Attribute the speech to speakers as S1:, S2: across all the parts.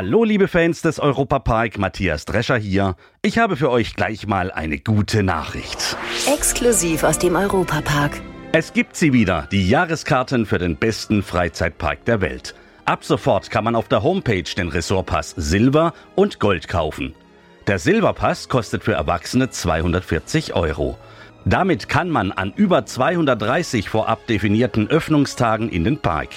S1: Hallo liebe Fans des Europapark, Matthias Drescher hier. Ich habe für euch gleich mal eine gute Nachricht.
S2: Exklusiv aus dem Europapark.
S1: Es gibt sie wieder, die Jahreskarten für den besten Freizeitpark der Welt. Ab sofort kann man auf der Homepage den Ressortpass Silber und Gold kaufen. Der Silberpass kostet für Erwachsene 240 Euro. Damit kann man an über 230 vorab definierten Öffnungstagen in den Park.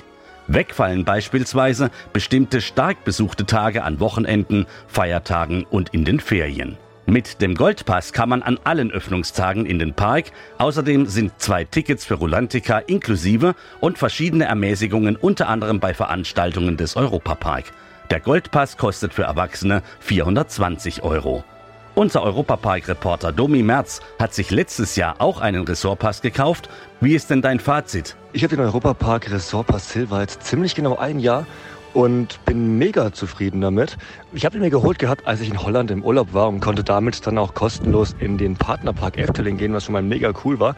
S1: Wegfallen beispielsweise bestimmte stark besuchte Tage an Wochenenden, Feiertagen und in den Ferien. Mit dem Goldpass kann man an allen Öffnungstagen in den Park. Außerdem sind zwei Tickets für Rulantica inklusive und verschiedene Ermäßigungen unter anderem bei Veranstaltungen des Europapark. Der Goldpass kostet für Erwachsene 420 Euro. Unser Europapark-Reporter Domi Merz hat sich letztes Jahr auch einen Ressortpass gekauft. Wie ist denn dein Fazit?
S3: Ich habe den Europapark Ressortpass Silver jetzt ziemlich genau ein Jahr und bin mega zufrieden damit. Ich habe ihn mir geholt gehabt, als ich in Holland im Urlaub war und konnte damit dann auch kostenlos in den Partnerpark Efteling gehen, was schon mal mega cool war.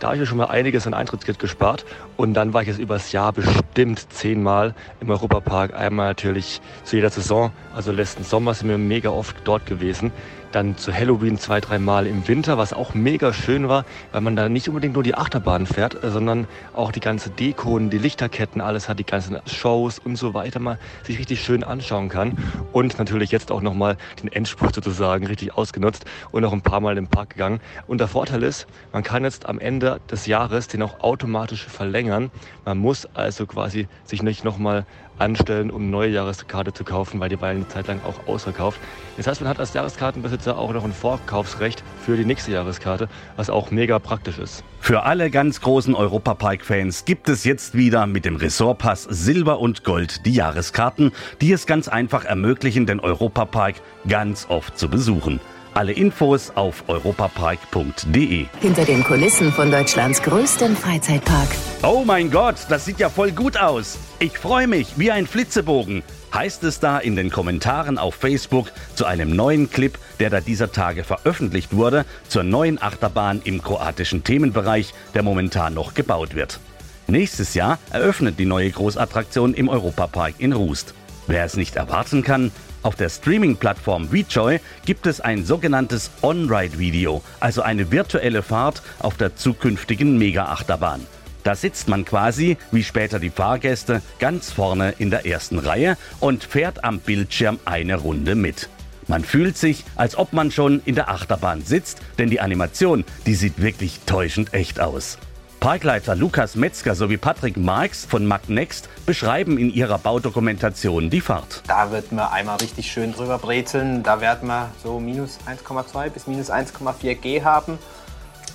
S3: Da habe ich mir schon mal einiges an Eintrittsgeld gespart. Und dann war ich jetzt übers Jahr bestimmt zehnmal im Europapark. Einmal natürlich zu jeder Saison. Also letzten Sommer sind wir mega oft dort gewesen. Dann zu Halloween zwei, dreimal im Winter, was auch mega schön war, weil man da nicht unbedingt nur die Achterbahn fährt, sondern auch die ganze Deko die Lichterketten, alles hat, die ganzen Shows und so weiter mal sich richtig schön anschauen kann. Und natürlich jetzt auch nochmal den Endspurt sozusagen richtig ausgenutzt und noch ein paar Mal im Park gegangen. Und der Vorteil ist, man kann jetzt am Ende des Jahres den auch automatisch verlängern. Man muss also quasi sich nicht nochmal anstellen, um neue Jahreskarte zu kaufen, weil die war eine Zeit lang auch ausverkauft. Das heißt, man hat als Jahreskartenbesitzer auch noch ein Vorkaufsrecht für die nächste Jahreskarte, was auch mega praktisch ist.
S1: Für alle ganz großen Europapark-Fans gibt es jetzt wieder mit dem Ressortpass Silber und Gold die Jahreskarten, die es ganz einfach ermöglichen, den Europapark ganz oft zu besuchen. Alle Infos auf europapark.de.
S2: Hinter den Kulissen von Deutschlands größtem Freizeitpark.
S1: Oh mein Gott, das sieht ja voll gut aus. Ich freue mich wie ein Flitzebogen. Heißt es da in den Kommentaren auf Facebook zu einem neuen Clip, der da dieser Tage veröffentlicht wurde, zur neuen Achterbahn im kroatischen Themenbereich, der momentan noch gebaut wird. Nächstes Jahr eröffnet die neue Großattraktion im Europapark in Rust. Wer es nicht erwarten kann, auf der Streaming-Plattform VJoy gibt es ein sogenanntes On-Ride-Video, also eine virtuelle Fahrt auf der zukünftigen Mega-Achterbahn. Da sitzt man quasi, wie später die Fahrgäste, ganz vorne in der ersten Reihe und fährt am Bildschirm eine Runde mit. Man fühlt sich, als ob man schon in der Achterbahn sitzt, denn die Animation, die sieht wirklich täuschend echt aus. Parkleiter Lukas Metzger sowie Patrick Marx von MagNext beschreiben in ihrer Baudokumentation die Fahrt.
S4: Da wird man einmal richtig schön drüber brezeln. Da werden wir so minus 1,2 bis minus 1,4 G haben.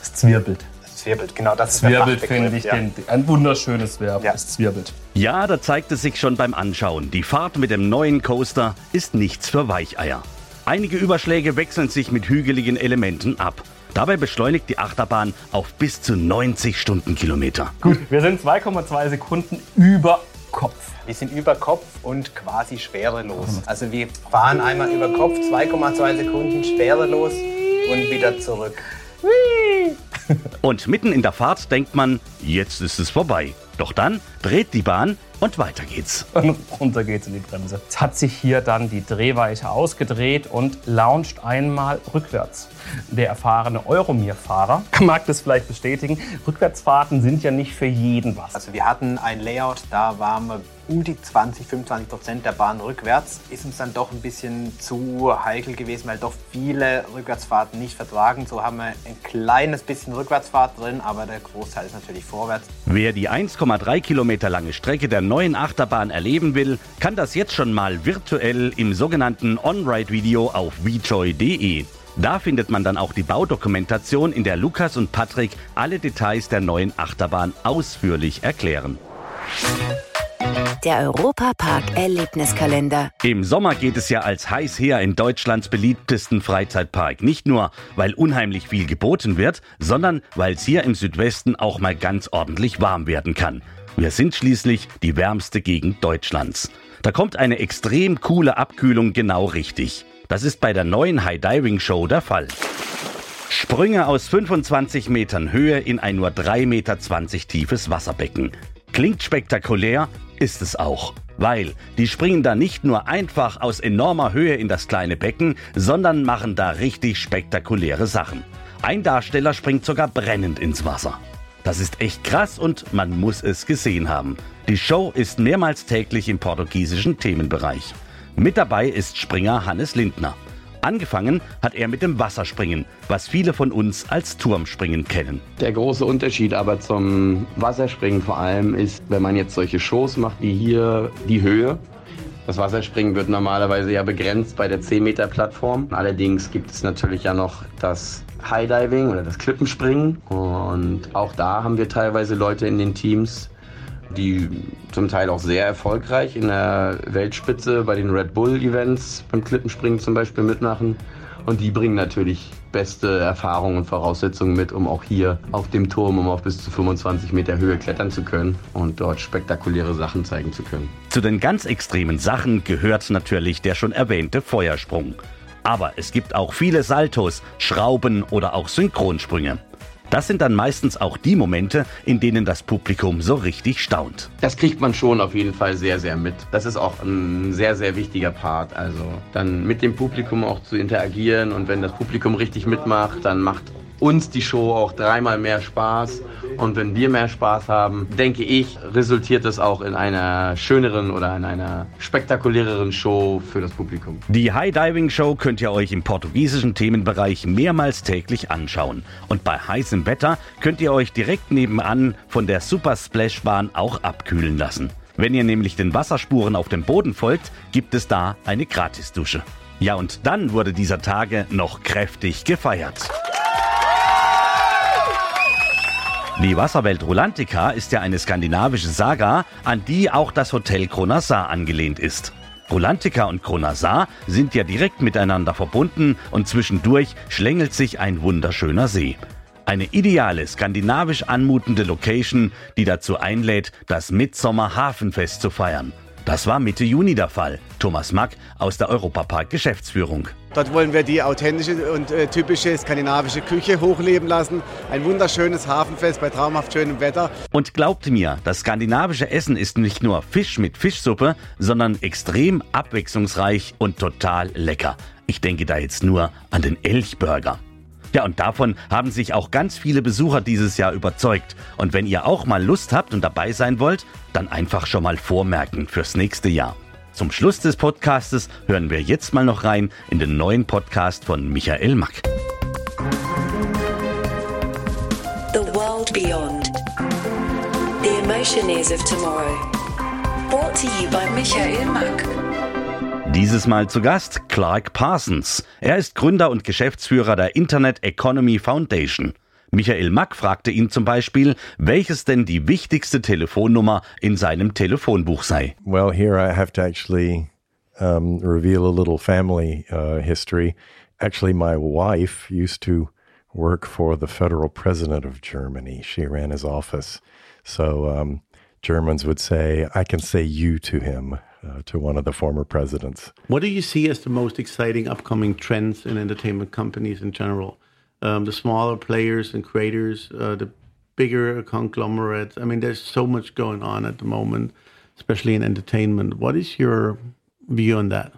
S5: Es zwirbelt.
S4: Es zwirbelt, genau das
S5: zwirbelt, finde ich. Ja. ein wunderschönes Verb. Ja. Es zwirbelt.
S1: Ja, da zeigt es sich schon beim Anschauen. Die Fahrt mit dem neuen Coaster ist nichts für Weicheier. Einige Überschläge wechseln sich mit hügeligen Elementen ab. Dabei beschleunigt die Achterbahn auf bis zu 90 Stundenkilometer.
S5: Gut, wir sind 2,2 Sekunden über Kopf.
S4: Wir sind über Kopf und quasi schwerelos. Also wir fahren einmal über Kopf, 2,2 Sekunden schwerelos und wieder zurück.
S1: Und mitten in der Fahrt denkt man, jetzt ist es vorbei. Doch dann dreht die Bahn und weiter geht's.
S5: Und runter geht's in die Bremse. Jetzt hat sich hier dann die Drehweite ausgedreht und launcht einmal rückwärts. Der erfahrene Euromir-Fahrer mag das vielleicht bestätigen. Rückwärtsfahrten sind ja nicht für jeden was.
S4: Also wir hatten ein Layout, da waren wir um die 20, 25 Prozent der Bahn rückwärts. Ist uns dann doch ein bisschen zu heikel gewesen, weil doch viele Rückwärtsfahrten nicht vertragen. So haben wir ein kleines bisschen Rückwärtsfahrt drin, aber der Großteil ist natürlich vorwärts.
S1: Wer die 1,3 Kilometer lange Strecke der neuen Achterbahn erleben will, kann das jetzt schon mal virtuell im sogenannten On-Ride-Video auf vjoy.de. Da findet man dann auch die Baudokumentation, in der Lukas und Patrick alle Details der neuen Achterbahn ausführlich erklären.
S2: Der Europapark Erlebniskalender.
S1: Im Sommer geht es ja als heiß her in Deutschlands beliebtesten Freizeitpark. Nicht nur, weil unheimlich viel geboten wird, sondern weil es hier im Südwesten auch mal ganz ordentlich warm werden kann. Wir sind schließlich die wärmste Gegend Deutschlands. Da kommt eine extrem coole Abkühlung genau richtig. Das ist bei der neuen High Diving Show der Fall. Sprünge aus 25 Metern Höhe in ein nur 3,20 Meter tiefes Wasserbecken. Klingt spektakulär, ist es auch. Weil die springen da nicht nur einfach aus enormer Höhe in das kleine Becken, sondern machen da richtig spektakuläre Sachen. Ein Darsteller springt sogar brennend ins Wasser. Das ist echt krass und man muss es gesehen haben. Die Show ist mehrmals täglich im portugiesischen Themenbereich. Mit dabei ist Springer Hannes Lindner. Angefangen hat er mit dem Wasserspringen, was viele von uns als Turmspringen kennen.
S6: Der große Unterschied aber zum Wasserspringen vor allem ist, wenn man jetzt solche Shows macht wie hier, die Höhe. Das Wasserspringen wird normalerweise ja begrenzt bei der 10-Meter-Plattform. Allerdings gibt es natürlich ja noch das High Diving oder das Klippenspringen. Und auch da haben wir teilweise Leute in den Teams, die zum Teil auch sehr erfolgreich in der Weltspitze bei den Red Bull Events beim Klippenspringen zum Beispiel mitmachen. Und die bringen natürlich beste Erfahrungen und Voraussetzungen mit, um auch hier auf dem Turm um auf bis zu 25 Meter Höhe klettern zu können und dort spektakuläre Sachen zeigen zu können.
S1: Zu den ganz extremen Sachen gehört natürlich der schon erwähnte Feuersprung. Aber es gibt auch viele Saltos, Schrauben oder auch Synchronsprünge. Das sind dann meistens auch die Momente, in denen das Publikum so richtig staunt.
S6: Das kriegt man schon auf jeden Fall sehr, sehr mit. Das ist auch ein sehr, sehr wichtiger Part. Also dann mit dem Publikum auch zu interagieren und wenn das Publikum richtig mitmacht, dann macht uns die Show auch dreimal mehr Spaß. Und wenn wir mehr Spaß haben, denke ich, resultiert das auch in einer schöneren oder in einer spektakuläreren Show für das Publikum.
S1: Die High Diving Show könnt ihr euch im portugiesischen Themenbereich mehrmals täglich anschauen. Und bei heißem Wetter könnt ihr euch direkt nebenan von der Super Splash Bahn auch abkühlen lassen. Wenn ihr nämlich den Wasserspuren auf dem Boden folgt, gibt es da eine Gratisdusche. Ja, und dann wurde dieser Tage noch kräftig gefeiert. Die Wasserwelt Rulantica ist ja eine skandinavische Saga, an die auch das Hotel Kronasar angelehnt ist. Rulantica und Kronasar sind ja direkt miteinander verbunden und zwischendurch schlängelt sich ein wunderschöner See. Eine ideale, skandinavisch anmutende Location, die dazu einlädt, das Midsommer Hafenfest zu feiern. Das war Mitte Juni der Fall. Thomas Mack aus der Europapark Geschäftsführung.
S7: Dort wollen wir die authentische und äh, typische skandinavische Küche hochleben lassen. Ein wunderschönes Hafenfest bei traumhaft schönem Wetter.
S1: Und glaubt mir, das skandinavische Essen ist nicht nur Fisch mit Fischsuppe, sondern extrem abwechslungsreich und total lecker. Ich denke da jetzt nur an den Elchburger. Ja, und davon haben sich auch ganz viele Besucher dieses Jahr überzeugt. Und wenn ihr auch mal Lust habt und dabei sein wollt, dann einfach schon mal vormerken fürs nächste Jahr. Zum Schluss des Podcastes hören wir jetzt mal noch rein in den neuen Podcast von Michael Mack.
S2: The World Beyond. The Emotion is of Tomorrow. Brought to you by Michael Mack.
S1: Dieses Mal zu Gast Clark Parsons. Er ist Gründer und Geschäftsführer der Internet Economy Foundation. Michael Mack fragte ihn zum Beispiel, welches denn die wichtigste Telefonnummer in seinem Telefonbuch sei.
S8: Well, here I have to actually um, reveal a little family uh, history. Actually, my wife used to work for the federal president of Germany. She ran his office. So um, Germans would say, I can say you to him. Uh, to one of the former presidents.
S9: What do you see as the most exciting upcoming trends in entertainment companies in general? Um, the smaller players and creators, uh, the bigger conglomerates. I mean, there's so much going on at the moment, especially in entertainment. What is your view on that?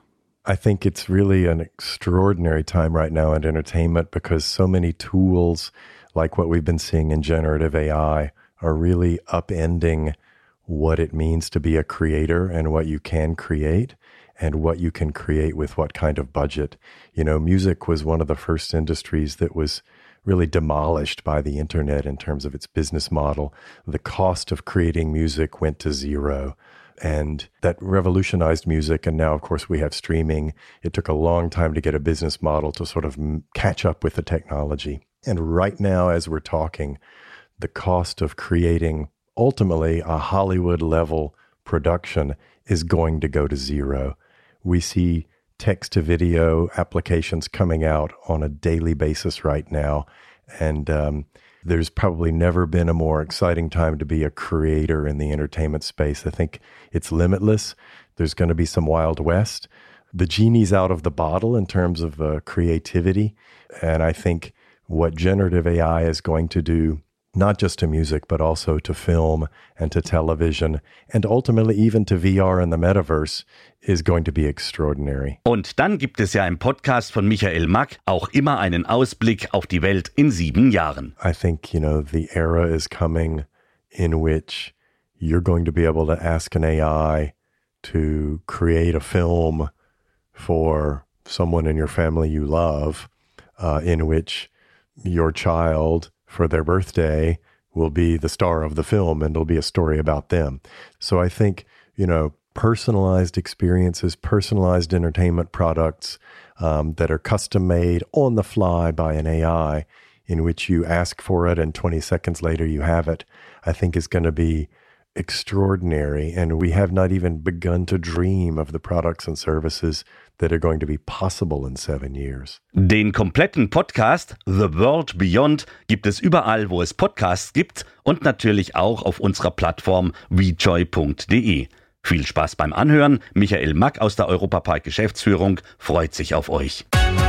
S8: I think it's really an extraordinary time right now in entertainment because so many tools, like what we've been seeing in generative AI, are really upending what it means to be a creator and what you can create and what you can create with what kind of budget. You know, music was one of the first industries that was really demolished by the internet in terms of its business model. The cost of creating music went to zero. And that revolutionized music. And now, of course, we have streaming. It took a long time to get a business model to sort of catch up with the technology. And right now, as we're talking, the cost of creating ultimately a Hollywood level production is going to go to zero. We see text to video applications coming out on a daily basis right now. And um, there's probably never been a more exciting time to be a creator in the entertainment space. I think it's limitless. There's going to be some Wild West. The genie's out of the bottle in terms of uh, creativity. And I think what generative AI is going to do not just to music, but also to film and to television and ultimately even to VR and the metaverse is going to be extraordinary.
S1: Und dann gibt es ja im Podcast von Michael Mack auch immer einen Ausblick auf die Welt in sieben Jahren.
S8: I think, you know, the era is coming in which you're going to be able to ask an AI to create a film for someone in your family you love, uh, in which your child for their birthday will be the star of the film and it'll be a story about them. So I think, you know, personalized experiences, personalized entertainment products um, that are custom made on the fly by an AI in which you ask for it and 20 seconds later you have it, I think is going to be extraordinary. And we have not even begun to dream of the products and services that are going to be possible in seven years.
S1: Den kompletten Podcast The World Beyond gibt es überall, wo es Podcasts gibt und natürlich auch auf unserer Plattform wejoy.de. Viel Spaß beim Anhören. Michael Mack aus der Europapark Geschäftsführung freut sich auf euch.